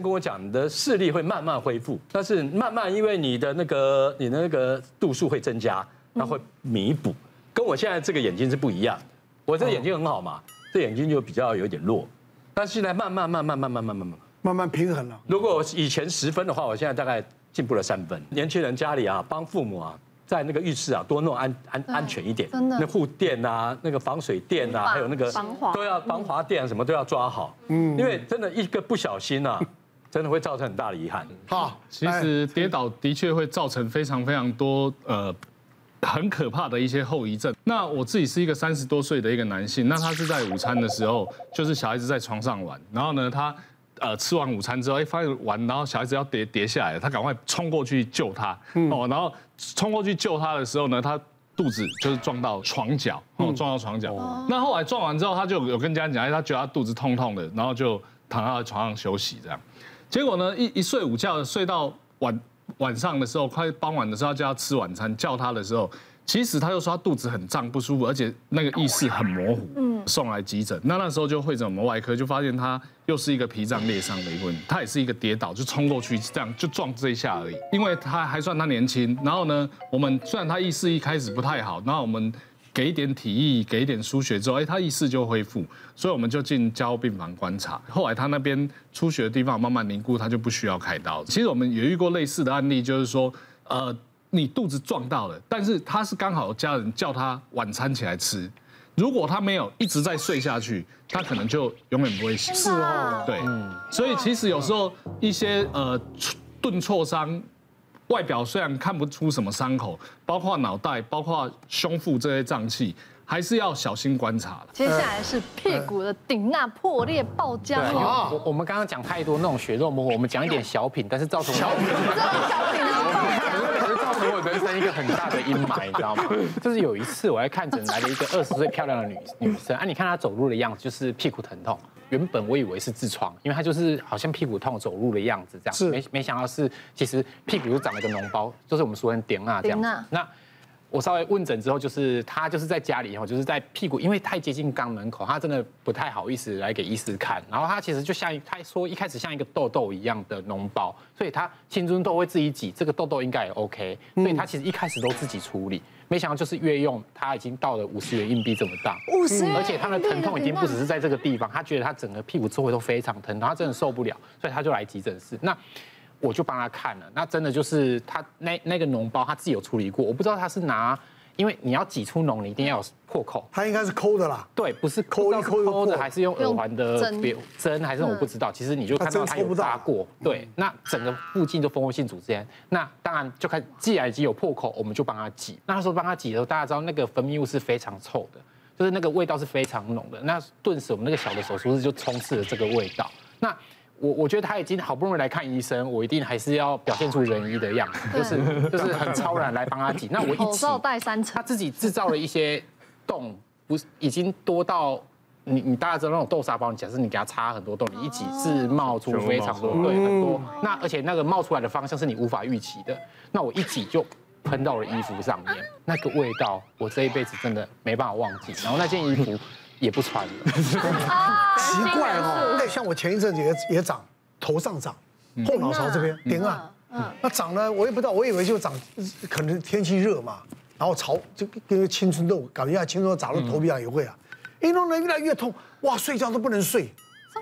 跟我讲，你的视力会慢慢恢复，但是慢慢因为你的那个你的那个度数会增加，那会弥补。跟我现在这个眼睛是不一样的，我这个眼睛很好嘛，这眼睛就比较有点弱，但是现在慢慢慢慢慢慢慢慢慢慢慢平衡了。如果我以前十分的话，我现在大概进步了三分。年轻人家里啊，帮父母啊，在那个浴室啊多弄安安安全一点，真的。那护垫啊，那个防水垫啊，还有那个防滑都要防滑垫什么都要抓好。嗯，因为真的一个不小心啊。真的会造成很大的遗憾。好，其实跌倒的确会造成非常非常多呃很可怕的一些后遗症。那我自己是一个三十多岁的一个男性，那他是在午餐的时候，就是小孩子在床上玩，然后呢，他呃吃完午餐之后，哎发现玩，然后小孩子要跌跌下来，他赶快冲过去救他，哦，然后冲过去救他的时候呢，他肚子就是撞到床角，哦，撞到床角。那后来撞完之后，他就有跟家人讲，哎，他觉得他肚子痛痛的，然后就躺在床上休息这样。结果呢，一一睡午觉，睡到晚晚上的时候，快傍晚的时候，叫他吃晚餐，叫他的时候，其实他就说他肚子很胀不舒服，而且那个意识很模糊，嗯，送来急诊。那那时候就会诊我们外科，就发现他又是一个脾脏裂伤的一个问题，他也是一个跌倒就冲过去这样就撞这一下而已。因为他还算他年轻，然后呢，我们虽然他意识一开始不太好，然后我们。给一点体液，给一点输血之后，哎，他意识就恢复，所以我们就进加护病房观察。后来他那边出血的地方慢慢凝固，他就不需要开刀。其实我们也遇过类似的案例，就是说，呃，你肚子撞到了，但是他是刚好家人叫他晚餐起来吃，如果他没有一直在睡下去，他可能就永远不会醒。是哦，对，所以其实有时候一些呃钝挫伤。外表虽然看不出什么伤口，包括脑袋、包括胸腹这些脏器，还是要小心观察。接下来是屁股的顶那破裂爆浆哦。我我们刚刚讲太多那种血肉模糊，我们讲一点小品，但是造成小品，小品造成我人生一个很大的阴霾，你知道吗？就是有一次我在看诊来了一个二十岁漂亮的女女生，啊，你看她走路的样子，就是屁股疼痛。原本我以为是痔疮，因为他就是好像屁股痛走路的样子这样，是没没想到是其实屁股就长了个脓包，就是我们说的点啊这样子。那我稍微问诊之后，就是他就是在家里哈，就是在屁股，因为太接近肛门口，他真的不太好意思来给医师看。然后他其实就像他说一开始像一个痘痘一样的脓包，所以他青春痘会自己挤，这个痘痘应该也 OK，所以他其实一开始都自己处理。没想到就是越用，他已经到了五十元硬币这么大，五十，而且他的疼痛已经不只是在这个地方，他觉得他整个屁股周围都非常疼，他真的受不了，所以他就来急诊室。那我就帮他看了，那真的就是他那那个脓包他自己有处理过，我不知道他是拿。因为你要挤出脓，你一定要有破口。他应该是抠的啦。对，不是抠一抠的，还是用耳环的针，针还是我不知道。其实你就看到他有扎过。对，那整个附近都蜂窝性组织炎。那当然就看，既然已经有破口，我们就帮他挤。那时候帮他挤的时候，大家知道那个分泌物是非常臭的，就是那个味道是非常浓的。那顿时我们那个小的手术室就充斥了这个味道。那我我觉得他已经好不容易来看医生，我一定还是要表现出仁医的样子，就是就是很超然来帮他挤。那我一挤，口罩戴三层，他自己制造了一些洞，不是已经多到你你大家知道那种豆沙包，你假设你给他插很多洞，你一挤是冒出非常多，对，很多。那而且那个冒出来的方向是你无法预期的。那我一挤就喷到了衣服上面，那个味道我这一辈子真的没办法忘记。然后那件衣服。也不穿了，奇怪哦。那像我前一阵子也也长，头上长，后脑勺这边顶啊，那长呢，我也不知道，我以为就长，可能天气热嘛，然后潮就跟青春痘，感觉像青春痘长到头皮上也会啊，一弄呢越来越痛，哇，睡觉都不能睡。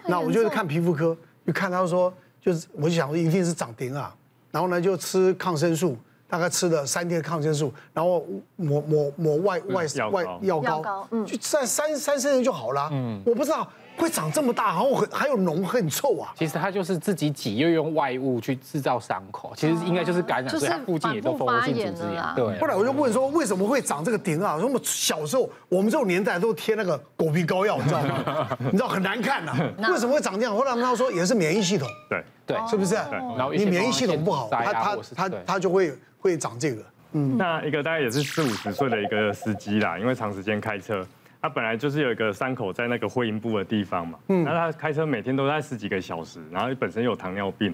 那我就看皮肤科，就看他说，就是我就想说一定是长顶啊，然后呢就吃抗生素。大概吃了三天抗生素，然后抹抹抹外外外药膏，嗯，就三三三四天就好了。嗯，我不知道会长这么大，然后很还有脓，很臭啊。其实它就是自己挤，又用外物去制造伤口，其实应该就是感染，所以它附近也都蜂窝性组织炎。对。后来我就问说，为什么会长这个点啊？说我们小时候我们这种年代都贴那个狗皮膏药，你知道吗？你知道很难看呐。为什么会长这样？后来他们说也是免疫系统。对对，是不是？然后你免疫系统不好，它它它它就会。会长这个，嗯，那一个大概也是四五十岁的一个司机啦，因为长时间开车，他本来就是有一个伤口在那个会阴部的地方嘛，嗯，那他开车每天都在十几个小时，然后本身有糖尿病，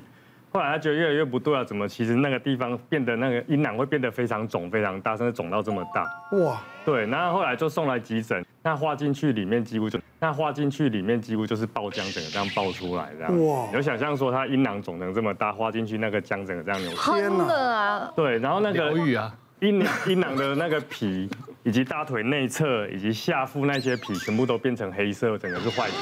后来他觉得越来越不对了，怎么其实那个地方变得那个阴囊会变得非常肿、非常大，甚至肿到这么大。哇！对，然后后来就送来急诊，那划进去里面几乎就，那划进去里面几乎就是爆浆，整个这样爆出来这样。哇！有想象说他阴囊肿成这么大，划进去那个浆整个这样扭曲。天哪！对，然后那个疗愈啊，阴阴囊的那个皮，以及大腿内侧以及下腹那些皮，全部都变成黑色，整个是坏皮，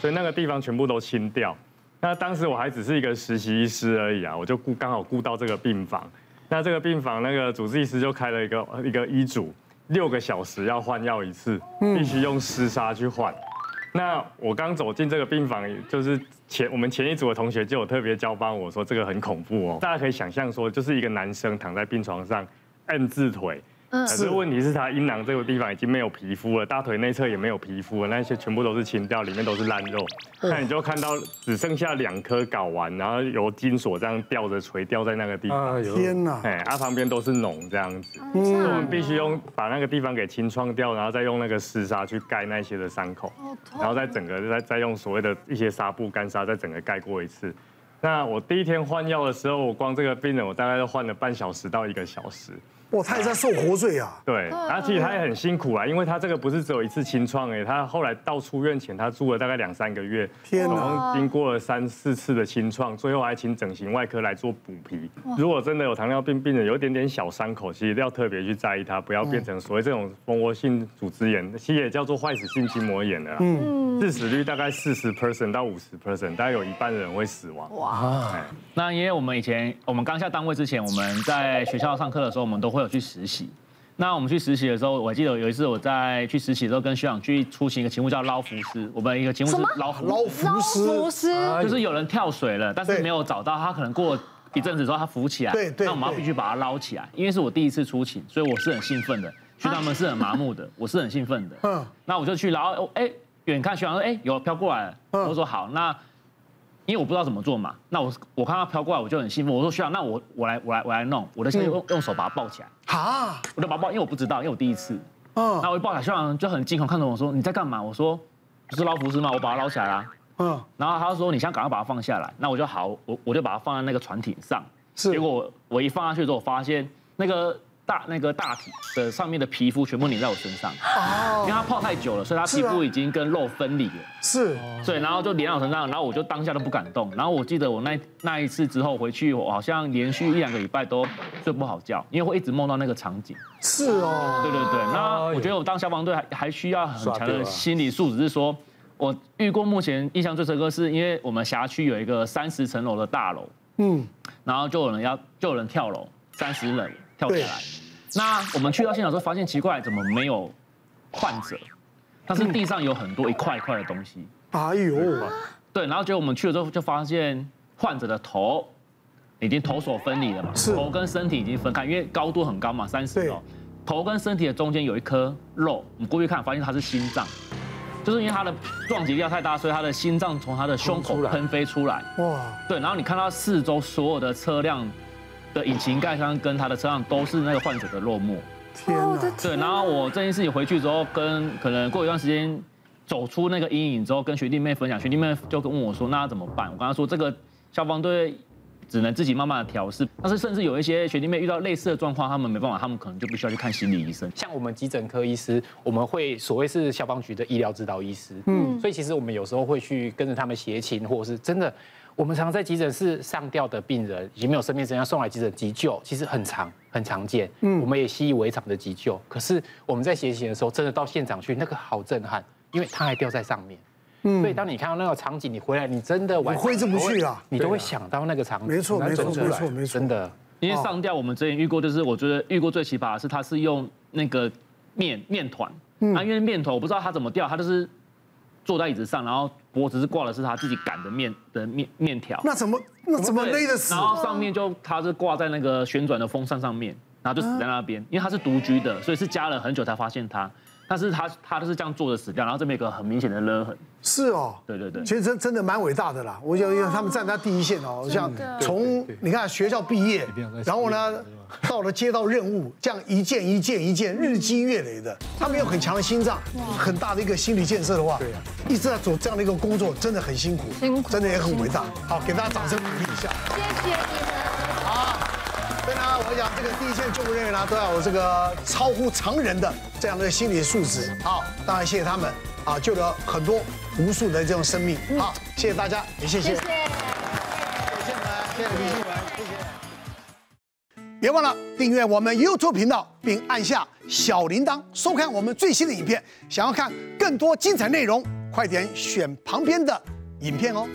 所以那个地方全部都清掉。那当时我还只是一个实习医师而已啊，我就顾刚好顾到这个病房。那这个病房那个主治医师就开了一个一个医嘱，六个小时要换药一次，必须用湿纱去换。那我刚走进这个病房，就是前我们前一组的同学就有特别交班我说这个很恐怖哦，大家可以想象说，就是一个男生躺在病床上摁字腿。可是问题是，他阴囊这个地方已经没有皮肤了，大腿内侧也没有皮肤了，那些全部都是清掉，里面都是烂肉。那你就看到只剩下两颗睾丸，然后由金锁这样吊着垂吊在那个地方。天哪！哎，啊，旁边都是脓这样子。嗯。我们必须用把那个地方给清创掉，然后再用那个湿纱去盖那些的伤口，然后再整个再再用所谓的一些纱布干纱再整个盖过一次。那我第一天换药的时候，我光这个病人我大概就换了半小时到一个小时。哇，他也在受活罪啊！对，然后其实他也很辛苦啊，因为他这个不是只有一次清创哎，他后来到出院前，他住了大概两三个月，天哪，经过了三四次的清创，最后还请整形外科来做补皮。如果真的有糖尿病病人有一点点小伤口，其实要特别去在意它，不要变成所谓这种蜂窝性组织炎，其实也叫做坏死性筋膜炎的啦。嗯，致死率大概四十 percent 到五十 percent，大概有一半的人会死亡。哇，那因为我们以前我们刚下单位之前，我们在学校上课的时候，我们都会。去实习，那我们去实习的时候，我还记得有一次我在去实习的时候，跟学长去出席一个节目叫捞浮尸。我们一个节目是捞捞浮尸，尸就是有人跳水了，但是没有找到他，可能过一阵子之后他浮起来，对对，那我们要必须把他捞起来，因为是我第一次出勤，所以我是很兴奋的，学长们是很麻木的，我是很兴奋的。嗯，那我就去捞，哎，远看学长说，哎，有飘过来了，我说好，那。因为我不知道怎么做嘛，那我我看他飘过来，我就很兴奋。我说学长，那我我来我来我来弄，我的先用用手把它抱起来。好，我就把它抱，因为我不知道，因为我第一次。嗯。那我一抱起来，学长就很惊恐看着我说：“你在干嘛？”我说：“不是捞浮尸吗？我把它捞起来了。”嗯。然后他就说：“你先赶快把它放下来。”那我就好，我我就把它放在那个船艇上。是。结果我我一放下去之后，我发现那个。大那个大体的上面的皮肤全部粘在我身上，哦，因为它泡太久了，所以它皮肤已经跟肉分离了，是，对，然后就粘到我身上，然后我就当下都不敢动，然后我记得我那那一次之后回去，我好像连续一两个礼拜都睡不好觉，因为会一直梦到那个场景，是哦，对对对，那我觉得我当消防队还还需要很强的心理素质，是说我遇过目前印象最深刻，是因为我们辖区有一个三十层楼的大楼，嗯，然后就有人要就有人跳楼，三十人。跳下来，那我们去到现场之后发现奇怪，怎么没有患者？但是地上有很多一块一块的东西。哎呦，对，然后结果我们去了之后就发现患者的头已经头手分离了嘛，头跟身体已经分开，因为高度很高嘛，三十楼，头跟身体的中间有一颗肉，我们过去看发现它是心脏，就是因为它的撞击力量太大，所以它的心脏从它的胸口喷飞出来。哇，对，然后你看到四周所有的车辆。的引擎盖上跟他的车上都是那个患者的肉末。天哪！对，然后我这件事情回去之后，跟可能过一段时间走出那个阴影之后，跟学弟妹分享，学弟妹就跟问我说：“那怎么办？”我跟他说：“这个消防队只能自己慢慢的调试，但是甚至有一些学弟妹遇到类似的状况，他们没办法，他们可能就不需要去看心理医生。像我们急诊科医师，我们会所谓是消防局的医疗指导医师，嗯，所以其实我们有时候会去跟着他们协勤，或者是真的。我们常常在急诊室上吊的病人，已经没有生命征象，送来急诊急救，其实很常很常见。嗯，我们也习以为常的急救。可是我们在实习的时候，真的到现场去，那个好震撼，因为他还吊在上面。嗯，所以当你看到那个场景，你回来，你真的晚上挥之不去啊，你都会想到那个场景。没错，没错，没错，没错，真的。因为上吊，我们之前遇过，就是我觉得遇过最奇葩的是，他是用那个面面团，啊，因为面团我不知道他怎么吊，他就是。坐在椅子上，然后脖子是挂的是他自己擀的面的面面条。那怎么那怎么勒得死？然后上面就他是挂在那个旋转的风扇上面，然后就死在那边。因为他是独居的，所以是加了很久才发现他。但是他他都是这样坐着死掉，然后这边有个很明显的勒痕。是哦，对对对，其实真真的蛮伟大的啦。我觉得因为他们站在第一线哦，像从你看学校毕业，然后呢到了接到任务，这样一件一件一件日积月累的，他们有很强的心脏，很大的一个心理建设的话，对呀，一直在做这样的一个工作，真的很辛苦，辛苦，真的也很伟大。好，给大家掌声鼓励一下。谢谢你们。好，所以呢，我想这个第一线救护人员呢，都要有这个超乎常人的这样的心理素质。好，当然谢谢他们啊，救了很多无数的这种生命。好，谢谢大家，也谢谢。谢谢。谢谢谢谢李新文，谢谢。别忘了订阅我们 YouTube 频道，并按下小铃铛，收看我们最新的影片。想要看更多精彩内容，快点选旁边的影片哦。